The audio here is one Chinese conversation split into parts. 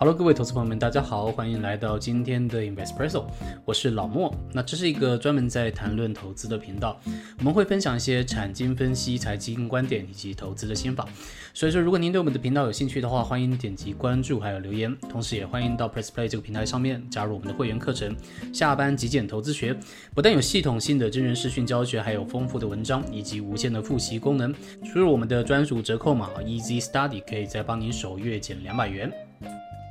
Hello，各位投资朋友们，大家好，欢迎来到今天的 Investpresso，我是老莫。那这是一个专门在谈论投资的频道，我们会分享一些产经分析、财经观点以及投资的心法。所以说，如果您对我们的频道有兴趣的话，欢迎点击关注还有留言，同时也欢迎到 Press Play 这个平台上面加入我们的会员课程——下班极简投资学。不但有系统性的真人视讯教学，还有丰富的文章以及无限的复习功能。输入我们的专属折扣码 Easy Study，可以再帮您首月减两百元。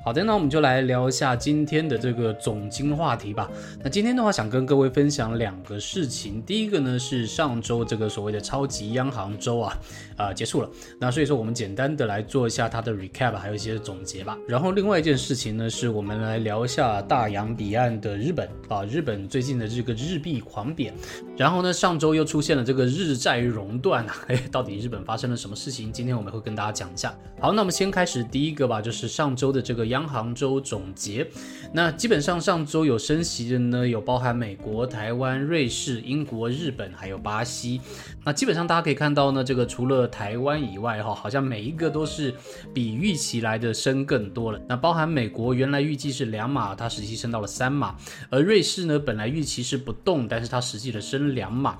好的，那我们就来聊一下今天的这个总经话题吧。那今天的话，想跟各位分享两个事情。第一个呢是上周这个所谓的超级央行周啊，啊结束了。那所以说我们简单的来做一下它的 recap，还有一些总结吧。然后另外一件事情呢，是我们来聊一下大洋彼岸的日本啊，日本最近的这个日币狂贬。然后呢，上周又出现了这个日债熔断啊，哎，到底日本发生了什么事情？今天我们会跟大家讲一下。好，那我们先开始第一个吧，就是上周的这个央。行周总结，那基本上上周有升息的呢，有包含美国、台湾、瑞士、英国、日本，还有巴西。那基本上大家可以看到呢，这个除了台湾以外，哈，好像每一个都是比预期来的升更多了。那包含美国原来预计是两码，它实际升到了三码；而瑞士呢，本来预期是不动，但是它实际的升两码。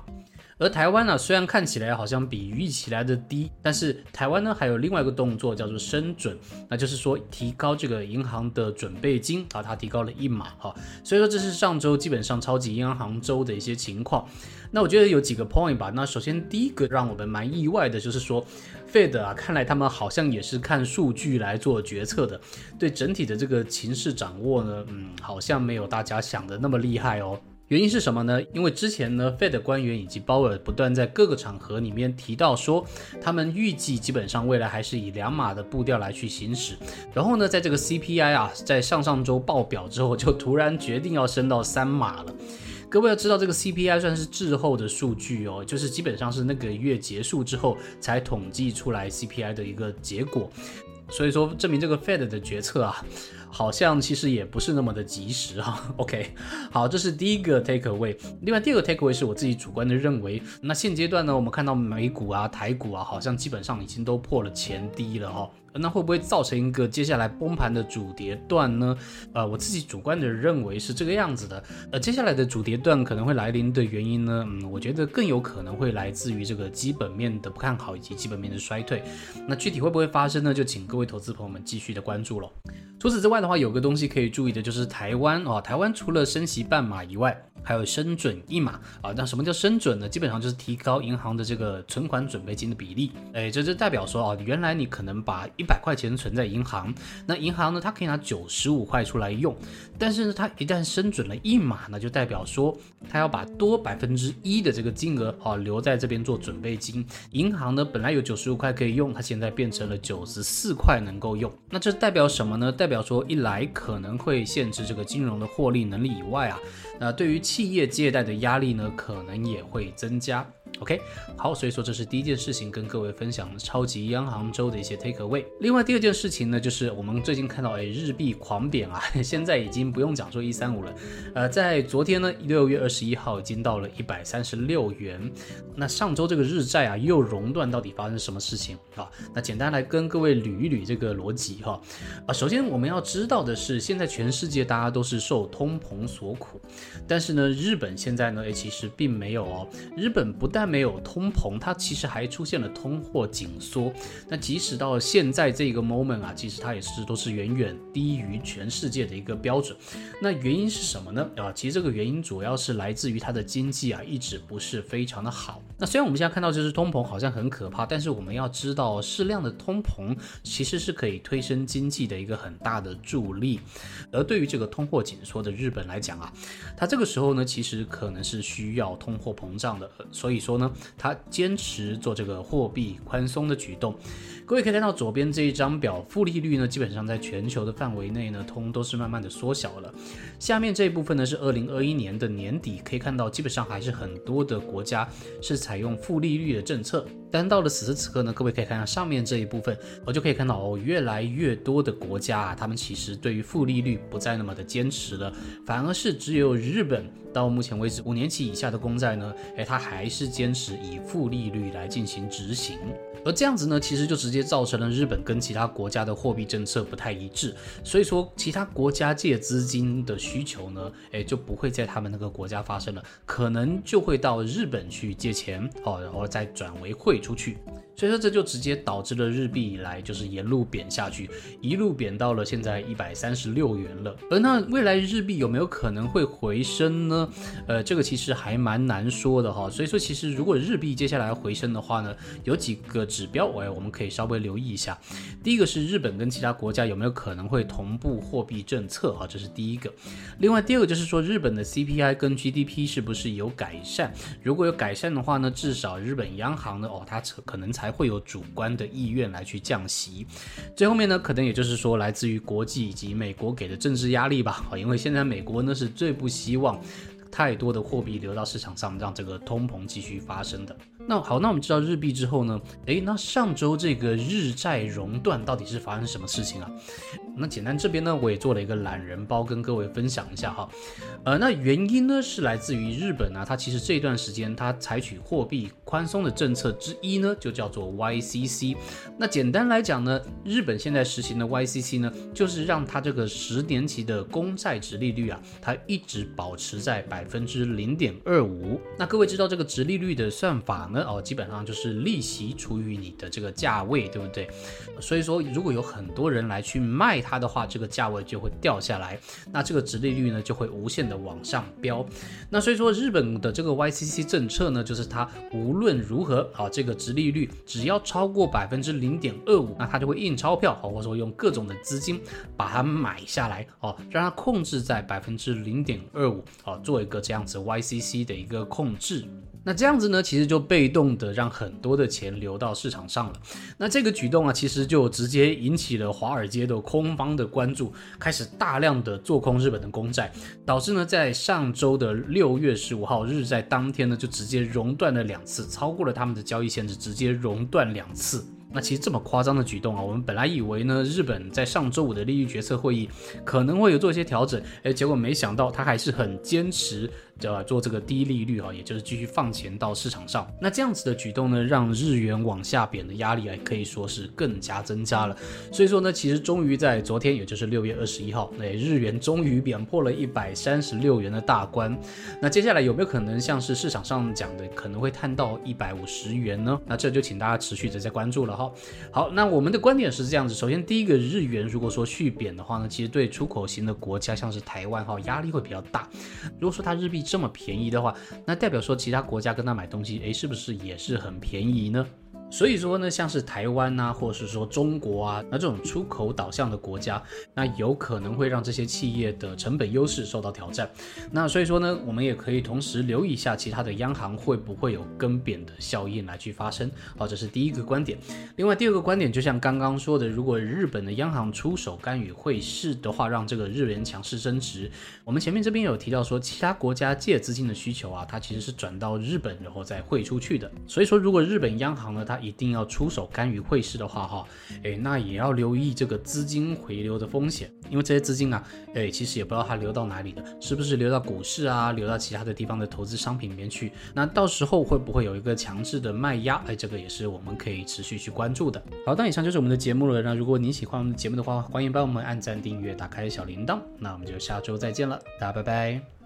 而台湾呢，虽然看起来好像比预期来的低，但是台湾呢还有另外一个动作叫做升准，那就是说提高这个银行的准备金啊，它提高了一码哈，所以说这是上周基本上超级央行周的一些情况。那我觉得有几个 point 吧，那首先第一个让我们蛮意外的就是说，Fed 啊，看来他们好像也是看数据来做决策的，对整体的这个情势掌握呢，嗯，好像没有大家想的那么厉害哦。原因是什么呢？因为之前呢，Fed 官员以及鲍尔不断在各个场合里面提到说，他们预计基本上未来还是以两码的步调来去行驶。然后呢，在这个 CPI 啊，在上上周爆表之后，就突然决定要升到三码了。各位要知道，这个 CPI 算是滞后的数据哦，就是基本上是那个月结束之后才统计出来 CPI 的一个结果。所以说，证明这个 Fed 的决策啊。好像其实也不是那么的及时哈。OK，好，这是第一个 take away。另外第二个 take away 是我自己主观的认为，那现阶段呢，我们看到美股啊、台股啊，好像基本上已经都破了前低了哈。那会不会造成一个接下来崩盘的主跌段呢？呃，我自己主观的认为是这个样子的。呃，接下来的主跌段可能会来临的原因呢，嗯，我觉得更有可能会来自于这个基本面的不看好以及基本面的衰退。那具体会不会发生呢？就请各位投资朋友们继续的关注了。除此之外的话，有个东西可以注意的就是台湾哦，台湾除了升息半马以外。还有升准一码啊，那什么叫升准呢？基本上就是提高银行的这个存款准备金的比例。哎，这就代表说啊，原来你可能把一百块钱存在银行，那银行呢，它可以拿九十五块出来用。但是呢，它一旦升准了一码，那就代表说它要把多百分之一的这个金额啊留在这边做准备金。银行呢本来有九十五块可以用，它现在变成了九十四块能够用。那这代表什么呢？代表说一来可能会限制这个金融的获利能力以外啊，那对于企企业借贷的压力呢，可能也会增加。OK，好，所以说这是第一件事情，跟各位分享超级央行周的一些 take away。另外第二件事情呢，就是我们最近看到，哎，日币狂贬啊，现在已经不用讲说一三五了，呃，在昨天呢，六月二十一号已经到了一百三十六元。那上周这个日债啊又熔断，到底发生什么事情啊？那简单来跟各位捋一捋这个逻辑哈。啊，首先我们要知道的是，现在全世界大家都是受通膨所苦，但是呢，日本现在呢，哎，其实并没有哦，日本不但没有通膨，它其实还出现了通货紧缩。那即使到现在这个 moment 啊，其实它也是都是远远低于全世界的一个标准。那原因是什么呢？啊，其实这个原因主要是来自于它的经济啊，一直不是非常的好。那虽然我们现在看到就是通膨好像很可怕，但是我们要知道适量的通膨其实是可以推升经济的一个很大的助力。而对于这个通货紧缩的日本来讲啊，它这个时候呢，其实可能是需要通货膨胀的，所以说。呢，他坚持做这个货币宽松的举动。各位可以看到左边这一张表，负利率呢，基本上在全球的范围内呢，通都是慢慢的缩小了。下面这一部分呢，是二零二一年的年底，可以看到基本上还是很多的国家是采用负利率的政策。但到了此时此刻呢，各位可以看到上面这一部分，我就可以看到哦，越来越多的国家啊，他们其实对于负利率不再那么的坚持了，反而是只有日本到目前为止五年期以下的公债呢，哎，它还是坚持以负利率来进行执行。而这样子呢，其实就直接造成了日本跟其他国家的货币政策不太一致，所以说其他国家借资金的需求呢，哎，就不会在他们那个国家发生了，可能就会到日本去借钱，哦，然后再转为汇出去。所以说这就直接导致了日币以来就是沿路贬下去，一路贬到了现在一百三十六元了。而那未来日币有没有可能会回升呢？呃，这个其实还蛮难说的哈。所以说其实如果日币接下来回升的话呢，有几个指标，哎，我们可以稍微留意一下。第一个是日本跟其他国家有没有可能会同步货币政策哈，这是第一个。另外第二个就是说日本的 CPI 跟 GDP 是不是有改善？如果有改善的话呢，至少日本央行呢，哦，它可能才。还会有主观的意愿来去降息，最后面呢，可能也就是说来自于国际以及美国给的政治压力吧。啊，因为现在美国呢是最不希望太多的货币流到市场上，让这个通膨继续发生的。那好，那我们知道日币之后呢？诶，那上周这个日债熔断到底是发生什么事情啊？那简单这边呢，我也做了一个懒人包跟各位分享一下哈。呃，那原因呢是来自于日本啊，它其实这段时间它采取货币宽松的政策之一呢，就叫做 YCC。那简单来讲呢，日本现在实行的 YCC 呢，就是让它这个十年期的公债值利率啊，它一直保持在百分之零点二五。那各位知道这个值利率的算法呢？哦，基本上就是利息除以你的这个价位，对不对？所以说，如果有很多人来去卖它的话，这个价位就会掉下来，那这个值利率呢就会无限的往上飙。那所以说，日本的这个 YCC 政策呢，就是它无论如何啊，这个值利率只要超过百分之零点二五，那它就会印钞票，或者说用各种的资金把它买下来，哦，让它控制在百分之零点二五，哦，做一个这样子 YCC 的一个控制。那这样子呢，其实就被动的让很多的钱流到市场上了。那这个举动啊，其实就直接引起了华尔街的空方的关注，开始大量的做空日本的公债，导致呢，在上周的六月十五号日在当天呢，就直接熔断了两次，超过了他们的交易限制，直接熔断两次。那其实这么夸张的举动啊，我们本来以为呢，日本在上周五的利率决策会议可能会有做一些调整，哎，结果没想到他还是很坚持。叫做这个低利率哈，也就是继续放钱到市场上。那这样子的举动呢，让日元往下贬的压力啊，可以说是更加增加了。所以说呢，其实终于在昨天，也就是六月二十一号，那日元终于贬破了一百三十六元的大关。那接下来有没有可能像是市场上讲的，可能会探到一百五十元呢？那这就请大家持续的在关注了哈。好，那我们的观点是这样子。首先，第一个日元如果说续贬的话呢，其实对出口型的国家，像是台湾哈，压力会比较大。如果说它日币这么便宜的话，那代表说其他国家跟他买东西，诶，是不是也是很便宜呢？所以说呢，像是台湾呐，或者是说中国啊，那这种出口导向的国家，那有可能会让这些企业的成本优势受到挑战。那所以说呢，我们也可以同时留意一下其他的央行会不会有跟贬的效应来去发生。好，这是第一个观点。另外第二个观点，就像刚刚说的，如果日本的央行出手干预汇市的话，让这个日元强势升值，我们前面这边有提到说，其他国家借资金的需求啊，它其实是转到日本然后再汇出去的。所以说，如果日本央行呢，它一定要出手干预汇市的话，哈，哎，那也要留意这个资金回流的风险，因为这些资金啊，哎，其实也不知道它流到哪里的，是不是流到股市啊，流到其他的地方的投资商品里面去？那到时候会不会有一个强制的卖压？哎，这个也是我们可以持续去关注的。好，那以上就是我们的节目了。那如果你喜欢我们的节目的话，欢迎帮我们按赞、订阅、打开小铃铛。那我们就下周再见了，大家拜拜。